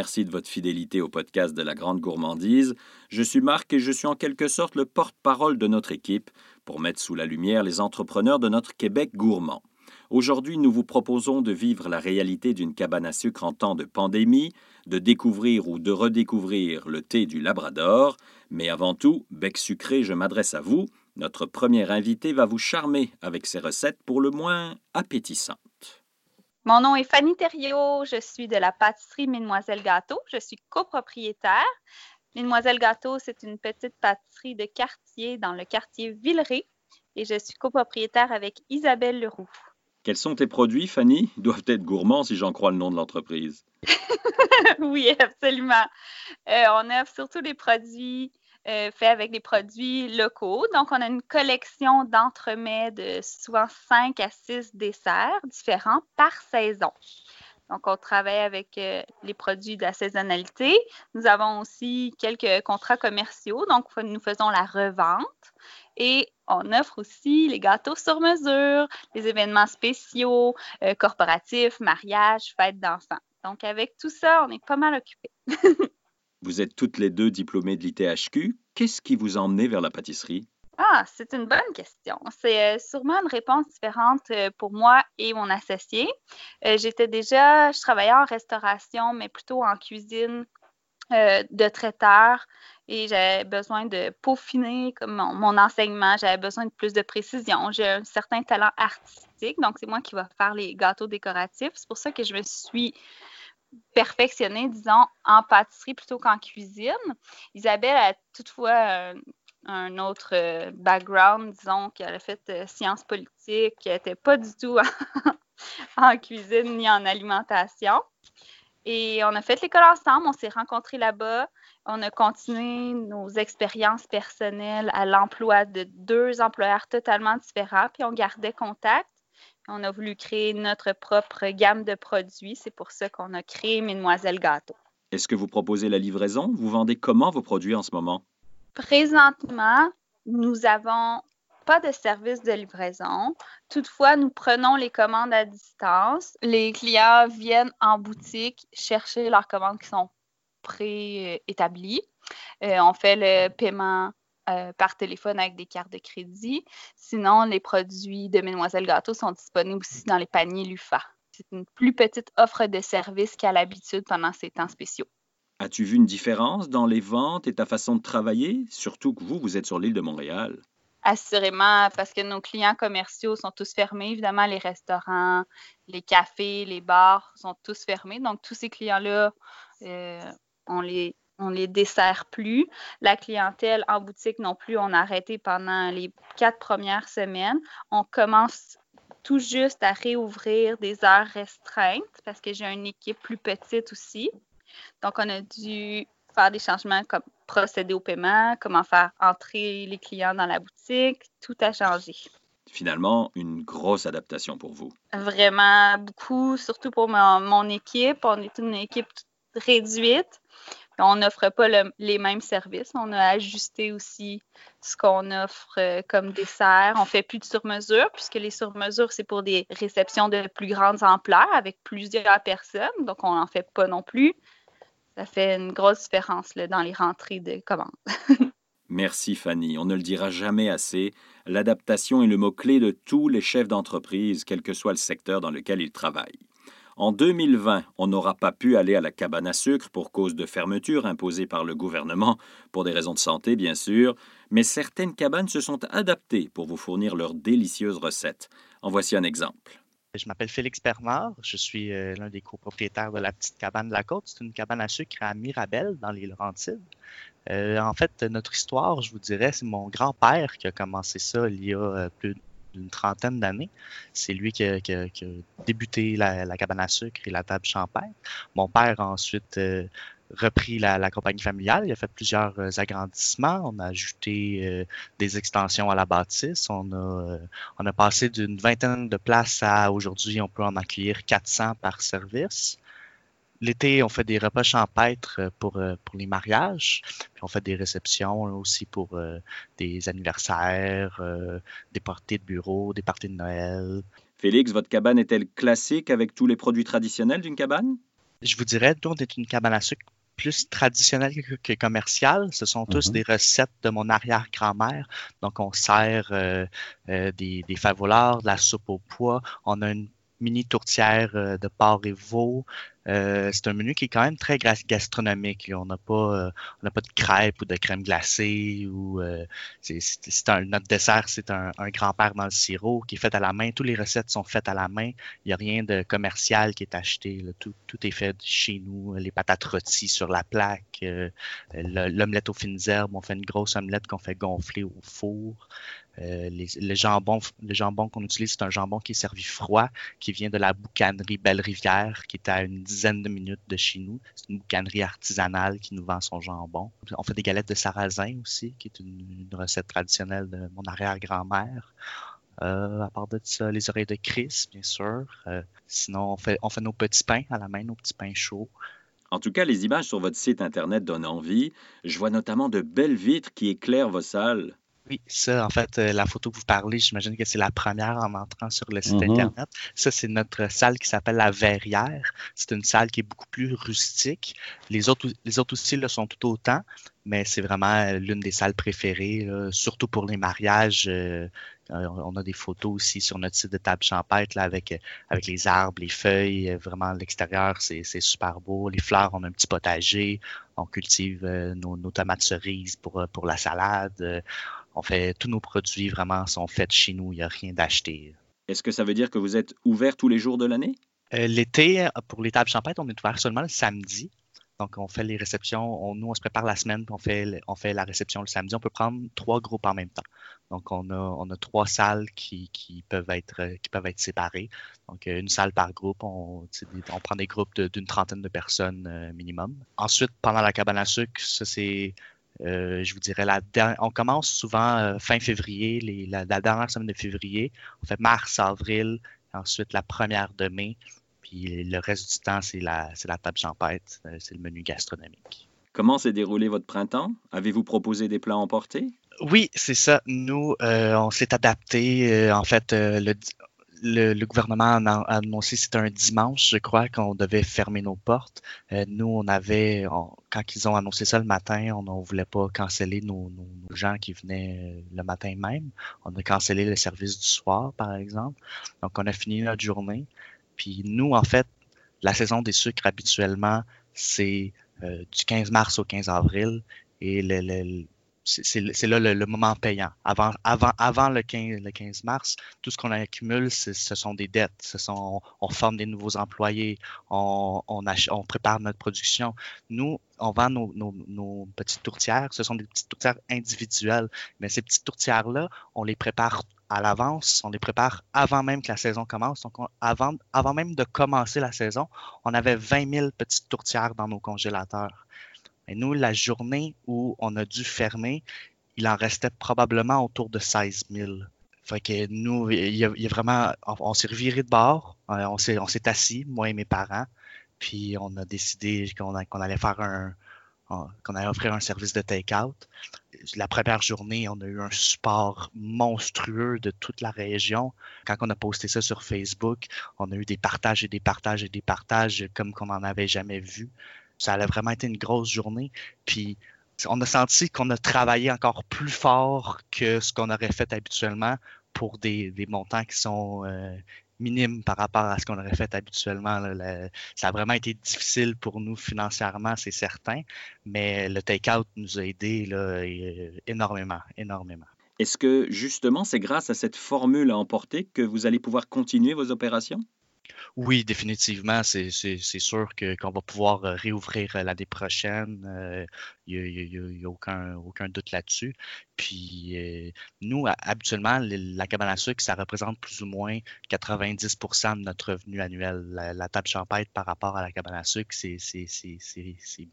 remercie de votre fidélité au podcast de la Grande Gourmandise. Je suis Marc et je suis en quelque sorte le porte-parole de notre équipe pour mettre sous la lumière les entrepreneurs de notre Québec gourmand. Aujourd'hui, nous vous proposons de vivre la réalité d'une cabane à sucre en temps de pandémie, de découvrir ou de redécouvrir le thé du Labrador. Mais avant tout, bec sucré, je m'adresse à vous. Notre premier invité va vous charmer avec ses recettes pour le moins appétissantes. Mon nom est Fanny Thériault, je suis de la pâtisserie Mesdemoiselles Gâteau, je suis copropriétaire. Mesdemoiselles Gâteau, c'est une petite pâtisserie de quartier dans le quartier Villeray et je suis copropriétaire avec Isabelle Leroux. Quels sont tes produits, Fanny? Ils doivent être gourmands si j'en crois le nom de l'entreprise. oui, absolument. Euh, on offre surtout des produits euh, faits avec des produits locaux. Donc, on a une collection d'entremets de souvent 5 à 6 desserts différents par saison. Donc, on travaille avec euh, les produits de la saisonnalité. Nous avons aussi quelques contrats commerciaux. Donc, nous faisons la revente. Et on offre aussi les gâteaux sur mesure, les événements spéciaux, euh, corporatifs, mariages, fêtes d'enfants. Donc, avec tout ça, on est pas mal occupés. Vous êtes toutes les deux diplômées de l'ITHQ. Qu'est-ce qui vous a emmené vers la pâtisserie? Ah, c'est une bonne question. C'est euh, sûrement une réponse différente euh, pour moi et mon associé. Euh, j'étais déjà, je travaillais en restauration, mais plutôt en cuisine de traiteur et j'avais besoin de peaufiner comme mon, enseignement. J'avais besoin de plus de précision. J'ai un certain talent artistique, donc c'est moi qui vais faire les gâteaux décoratifs. C'est pour ça que je me suis perfectionner, disons, en pâtisserie plutôt qu'en cuisine. Isabelle a toutefois un, autre euh, background, disons, qu'elle a fait euh, sciences politiques, qui n'était pas du tout en, cuisine ni en alimentation. Et on a fait l'école ensemble, on s'est rencontrés là-bas. On a continué nos expériences personnelles à l'emploi de deux employeurs totalement différents, puis on gardait contact. On a voulu créer notre propre gamme de produits. C'est pour ça qu'on a créé Mesdemoiselles Gâteau. Est-ce que vous proposez la livraison? Vous vendez comment vos produits en ce moment? Présentement, nous n'avons pas de service de livraison. Toutefois, nous prenons les commandes à distance. Les clients viennent en boutique chercher leurs commandes qui sont préétablies. Euh, on fait le paiement euh, par téléphone avec des cartes de crédit. Sinon, les produits de Mesdemoiselles Gâteau sont disponibles aussi dans les paniers LUFA. C'est une plus petite offre de service qu'à l'habitude pendant ces temps spéciaux. As-tu vu une différence dans les ventes et ta façon de travailler, surtout que vous, vous êtes sur l'île de Montréal? Assurément, parce que nos clients commerciaux sont tous fermés. Évidemment, les restaurants, les cafés, les bars sont tous fermés. Donc, tous ces clients-là, euh, on les on ne les dessert plus. La clientèle en boutique non plus, on a arrêté pendant les quatre premières semaines. On commence tout juste à réouvrir des heures restreintes parce que j'ai une équipe plus petite aussi. Donc, on a dû faire des changements comme procéder au paiement, comment faire entrer les clients dans la boutique. Tout a changé. Finalement, une grosse adaptation pour vous. Vraiment beaucoup, surtout pour mon, mon équipe. On est une équipe réduite. On n'offre pas les mêmes services. On a ajusté aussi ce qu'on offre euh, comme dessert. On fait plus de sur-mesure, puisque les sur-mesures, c'est pour des réceptions de plus grandes ampleurs avec plusieurs personnes. Donc, on n'en fait pas non plus. Ça fait une grosse différence dans les rentrées de commandes. Merci Fanny. On ne le dira jamais assez. L'adaptation est le mot-clé de tous les chefs d'entreprise, quel que soit le secteur dans lequel ils travaillent. En 2020, on n'aura pas pu aller à la cabane à sucre pour cause de fermeture imposée par le gouvernement, pour des raisons de santé bien sûr, mais certaines cabanes se sont adaptées pour vous fournir leurs délicieuses recettes. En voici un exemple. Je m'appelle Félix Bernard, je suis euh, l'un des copropriétaires de la petite cabane de la côte. C'est une cabane à sucre à Mirabel, dans les Laurentides. Euh, en fait, notre histoire, je vous dirais, c'est mon grand-père qui a commencé ça il y a euh, plus d'une trentaine d'années. C'est lui qui a, débuté la, cabane à sucre et la table champagne. Mon père a ensuite euh, repris la, compagnie familiale. Il a fait plusieurs euh, agrandissements. On a ajouté euh, des extensions à la bâtisse. On a, on a passé d'une vingtaine de places à aujourd'hui, on peut en accueillir 400 par service. L'été, on fait des repas champêtres euh, pour, euh, pour les mariages. Puis on fait des réceptions aussi pour euh, des anniversaires, des parties de bureau, des parties de Noël. Félix, votre cabane est-elle classique avec tous les produits traditionnels d'une cabane? Je vous dirais, nous, on est une cabane à sucre plus traditionnelle que, commerciale. Ce sont tous mm-hmm. des recettes de mon arrière-grand-mère. Donc, on sert euh, euh, des, des de la soupe au pois. On a une mini tourtière de porc et veau. Euh, c'est un menu qui est quand même très gastronomique. On n'a pas, euh, on pas de crêpes ou de crème glacée ou c'est un, notre dessert, c'est un, grand-père dans le sirop qui est fait à la main. Toutes les recettes sont faites à la main. Il n'y a rien de commercial qui est acheté. Tout, tout, est fait chez nous. Les patates rôties sur la plaque, l'omelette aux fines herbes. On fait une grosse omelette qu'on fait gonfler au four. Euh, le jambon, le jambon qu'on utilise, c'est un jambon qui est servi froid, qui vient de la boucanerie Belle-Rivière, qui est à une dizaine de minutes de chez nous. C'est une boucanerie artisanale qui nous vend son jambon. On fait des galettes de sarrasin aussi, qui est une, recette traditionnelle de mon arrière-grand-mère. Euh, à part de ça, les oreilles de Chris, bien sûr. Euh, sinon, on fait, on fait nos petits pains à la main, nos petits pains chauds. En tout cas, les images sur votre site Internet donnent envie. Je vois notamment de belles vitres qui éclairent vos salles. Oui, ça, en fait, euh, la photo que vous parlez, j'imagine que c'est la première en entrant sur le site mm-hmm. Internet. Ça, c'est notre salle qui s'appelle la Verrière. C'est une salle qui est beaucoup plus rustique. Les autres, les autres aussi le sont tout autant, mais c'est vraiment euh, l'une des salles préférées, surtout pour les mariages. Euh, on a des photos aussi sur notre site de table champêtre là, avec, avec les arbres, les feuilles. Vraiment, l'extérieur, c'est super beau. Les fleurs, on a un petit potager. On cultive nos, nos, tomates cerises pour, pour la salade on fait tous nos produits vraiment sont faits chez nous, il n'y a rien d'acheté. Est-ce que ça veut dire que vous êtes ouvert tous les jours de l'année? Euh, l'été, pour les tables champêtres, on est ouvert seulement le samedi. Donc, on fait les réceptions. nous, on se prépare la semaine, puis on fait, on fait la réception le samedi. On peut prendre trois groupes en même temps. Donc, on a, on a trois salles qui, peuvent être, qui peuvent être séparées. Donc, une salle par groupe. On, on prend des groupes d'une trentaine de personnes euh, minimum. Ensuite, pendant la cabane à sucre, ça, c'est euh, je vous dirais, la on commence souvent euh, fin février, la, dernière semaine de février. On fait mars, avril, ensuite la première de mai. Puis le reste du temps, c'est la, la table champêtre, euh, c'est le menu gastronomique. Comment s'est déroulé votre printemps? Avez-vous proposé des plats emportés? Oui, c'est ça. Nous, on s'est adapté. en fait, le, gouvernement a annoncé, c'était un dimanche, je crois, qu'on devait fermer nos portes. Euh, nous, on avait, quand ils ont annoncé ça le matin, on ne voulait pas canceller nos, gens qui venaient euh, le matin même. On a cancellé le service du soir, par exemple. Donc, on a fini notre journée. Puis nous, en fait, la saison des sucres, habituellement, c'est euh, du 15 mars au 15 avril. Et le, c'est là le, moment payant. Avant, le, 15, le 15 mars, tout ce qu'on accumule, ce sont des dettes. On, forme des nouveaux employés, on, prépare notre production. Nous, on vend nos, petites tourtières. Ce sont des petites tourtières individuelles. Mais ces petites tourtières-là, on les prépare à l'avance. On les prépare avant même que la saison commence. Donc, avant même de commencer la saison, on avait 20 000 petites tourtières dans nos congélateurs. Et nous, la journée où on a dû fermer, il en restait probablement autour de 16 000. Fait que nous, il y a, vraiment, on, s'est reviré de bord, euh, on s'est, on s'est assis, moi et mes parents, puis on a décidé qu'on, allait faire un, qu'on allait offrir un service de take-out. La première journée, on a eu un support monstrueux de toute la région. Quand on a posté ça sur Facebook, on a eu des partages et des partages et des partages comme qu'on n'en avait jamais vu. Ça a vraiment été une grosse journée. Puis on a senti qu'on a travaillé encore plus fort que ce qu'on aurait fait habituellement pour des, montants qui sont euh, minimes par rapport à ce qu'on aurait fait habituellement. ça a vraiment été difficile pour nous financièrement, c'est certain, mais le take-out nous a aidés euh, énormément, énormément. Est-ce que justement c'est grâce à cette formule à emporter que vous allez pouvoir continuer vos opérations? Oui, définitivement, c'est sûr qu'on va pouvoir euh, réouvrir euh, l'année prochaine. Il n'y a, aucun doute là-dessus. Puis nous, habituellement, la cabane à sucre, ça représente plus ou moins 90% de notre revenu annuel. La, table champêtre par rapport à la cabane à sucre, c'est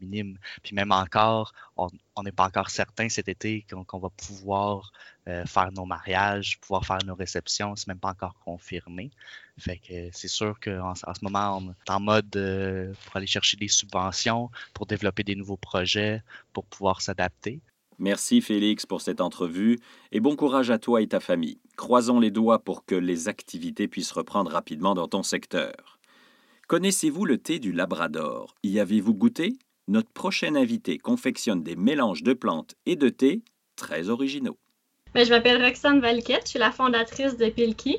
minime. Puis même encore, on n'est pas encore certain cet été qu'on va pouvoir faire nos mariages, pouvoir faire nos réceptions. C'est même pas encore confirmé. Fait que c'est sûr qu'en en ce moment, on est en mode pour aller chercher des subventions, pour développer des nouveaux projets, pour pouvoir s'adapter. Merci Félix pour cette entrevue et bon courage à toi et ta famille. Croisons les doigts pour que les activités puissent reprendre rapidement dans ton secteur. Connaissez-vous le thé du Labrador? Y avez-vous goûté? Notre prochain invité confectionne des mélanges de plantes et de thé très originaux. Ben, je m'appelle Roxane Valquette, je suis la fondatrice de Pilki.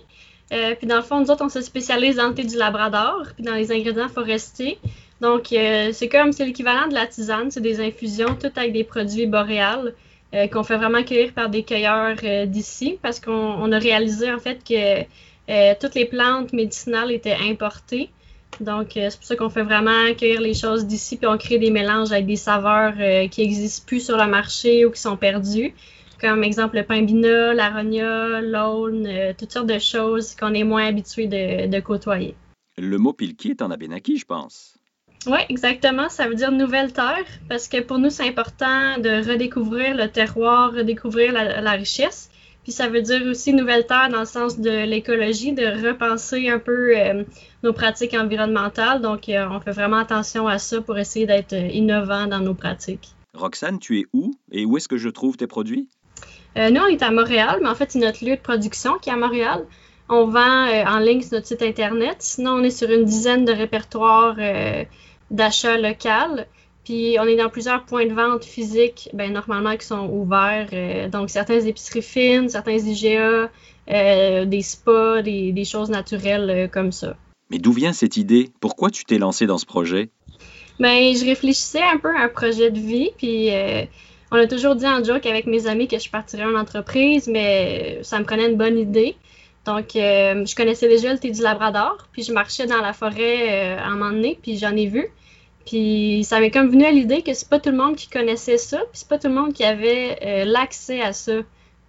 Euh, puis dans le fond, nous autres, on se spécialise dans le thé du Labrador, puis dans les ingrédients forestiers. Donc, euh, c'est comme, c'est l'équivalent de la tisane, c'est des infusions, toutes avec des produits boréales euh, qu'on fait vraiment cueillir par des cueilleurs d'ici, parce qu'on a réalisé en fait que toutes les plantes médicinales étaient importées. Donc, c'est pour ça qu'on fait vraiment cueillir les choses d'ici, puis on crée des mélanges avec des saveurs qui n'existent plus sur le marché ou qui sont perdues comme exemple le pimbina, l'aronia, l'aune, euh, toutes sortes de choses qu'on est moins habitué de, côtoyer. Le mot pilki est en abénaki, je pense. Oui, exactement. Ça veut dire nouvelle terre parce que pour nous, c'est important de redécouvrir le terroir, redécouvrir la, richesse. Puis ça veut dire aussi nouvelle terre dans le sens de l'écologie, de repenser un peu euh, nos pratiques environnementales. Donc, euh, on fait vraiment attention à ça pour essayer d'être innovant dans nos pratiques. Roxane, tu es où et où est-ce que je trouve tes produits? Euh, nous, on est à Montréal, mais en fait, c'est notre lieu de production qui est à Montréal. On vend euh, en ligne sur notre site Internet. Sinon, on est sur une dizaine de répertoires euh, d'achats local. Puis, on est dans plusieurs points de vente physiques, ben, normalement, qui sont ouverts. donc, certaines épiceries fines, certains IGA, des spas, des, des choses naturelles comme ça. Mais d'où vient cette idée? Pourquoi tu t'es lancé dans ce projet? Ben, je réfléchissais un peu à un projet de vie, puis on a toujours dit en joke avec mes amis que je partirais en entreprise, mais ça me prenait une bonne idée. Donc, euh, je connaissais déjà le thé du Labrador, puis je marchais dans la forêt euh, à un moment donné, puis j'en ai vu. Puis ça m'est comme venu à l'idée que c'est pas tout le monde qui connaissait ça, puis c'est pas tout le monde qui avait euh, l'accès à ça.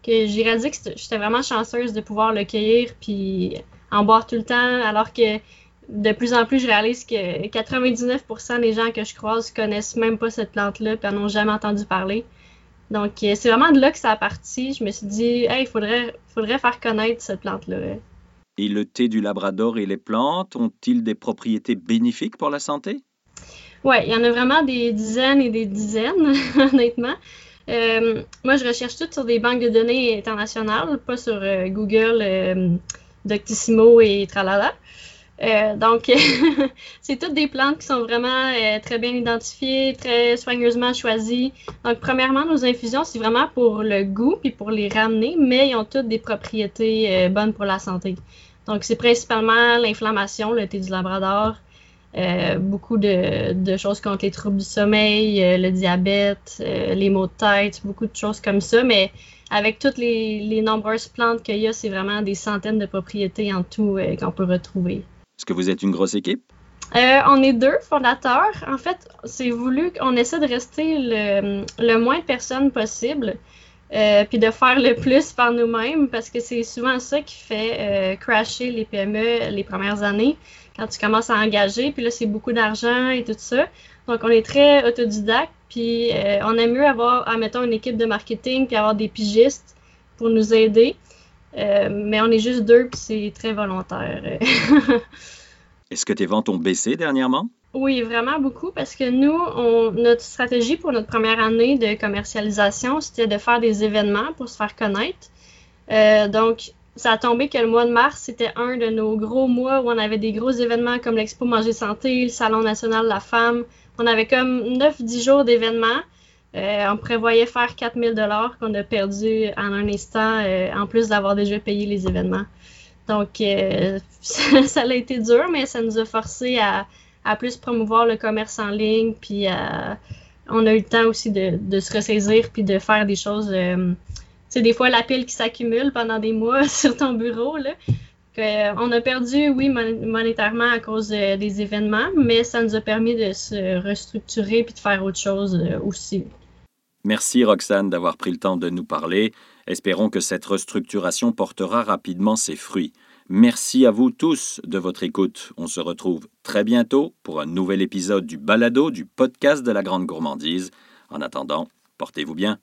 Que j'ai réalisé que j'étais vraiment chanceuse de pouvoir le cueillir, puis en boire tout le temps, alors que de plus en plus, je réalise que 99% des gens que je croise connaissent même pas cette plante-là et n'en ont jamais entendu parler. Donc, euh, c'est vraiment de là que ça a parti. Je me suis dit, hey, il faudrait, faudrait faire connaître cette plante-là. Et le thé du Labrador et les plantes ont-ils des propriétés bénéfiques pour la santé? Oui, il y en a vraiment des dizaines et des dizaines, honnêtement. Euh, moi, je recherche tout sur des banques de données internationales, pas sur euh, Google, Doctissimo et tralala. Euh, donc, c'est toutes des plantes qui sont vraiment euh, très bien identifiées, très soigneusement choisies. Donc, premièrement, nos infusions, c'est vraiment pour le goût puis pour les ramener, mais ils ont toutes des propriétés euh, bonnes pour la santé. Donc, c'est principalement l'inflammation, le thé du labrador, beaucoup de, choses contre les troubles du sommeil, le diabète, les maux de tête, beaucoup de choses comme ça, mais avec toutes les, les nombreuses plantes qu'il y a, c'est vraiment des centaines de propriétés en tout qu'on peut retrouver. Est-ce que vous êtes une grosse équipe? Euh, on est deux fondateurs. En fait, c'est voulu qu'on essaie de rester le, moins de personnes possible, euh, puis de faire le plus par nous-mêmes, parce que c'est souvent ça qui fait euh, crasher les PME les premières années, quand tu commences à engager, puis là, c'est beaucoup d'argent et tout ça. Donc, on est très autodidacte, puis on aime mieux avoir, admettons, une équipe de marketing, puis avoir des pigistes pour nous aider. Euh, mais on est juste deux, puis c'est très volontaire. Est-ce que tes ventes ont baissé dernièrement? Oui, vraiment beaucoup, parce que nous, on, notre stratégie pour notre première année de commercialisation, c'était de faire des événements pour se faire connaître. Euh, donc, ça a tombé que le mois de mars, c'était un de nos gros mois où on avait des gros événements comme l'Expo Manger Santé, le Salon national de la femme. On avait comme 9-10 jours d'événements. Euh, on prévoyait faire 4000 dollars qu'on a perdu en un instant, euh, en plus d'avoir déjà payé les événements. Donc, euh, ça, a été dur, mais ça nous a forcé à, plus promouvoir le commerce en ligne, puis on a eu le temps aussi de, se ressaisir, puis de faire des choses. c'est des fois la pile qui s'accumule pendant des mois sur ton bureau, là. on a perdu, oui, monétairement à cause des événements, mais ça nous a permis de se restructurer puis de faire autre chose aussi. Merci Roxane d'avoir pris le temps de nous parler. Espérons que cette restructuration portera rapidement ses fruits. Merci à vous tous de votre écoute. On se retrouve très bientôt pour un nouvel épisode du Balado du podcast de la Grande Gourmandise. En attendant, portez-vous bien.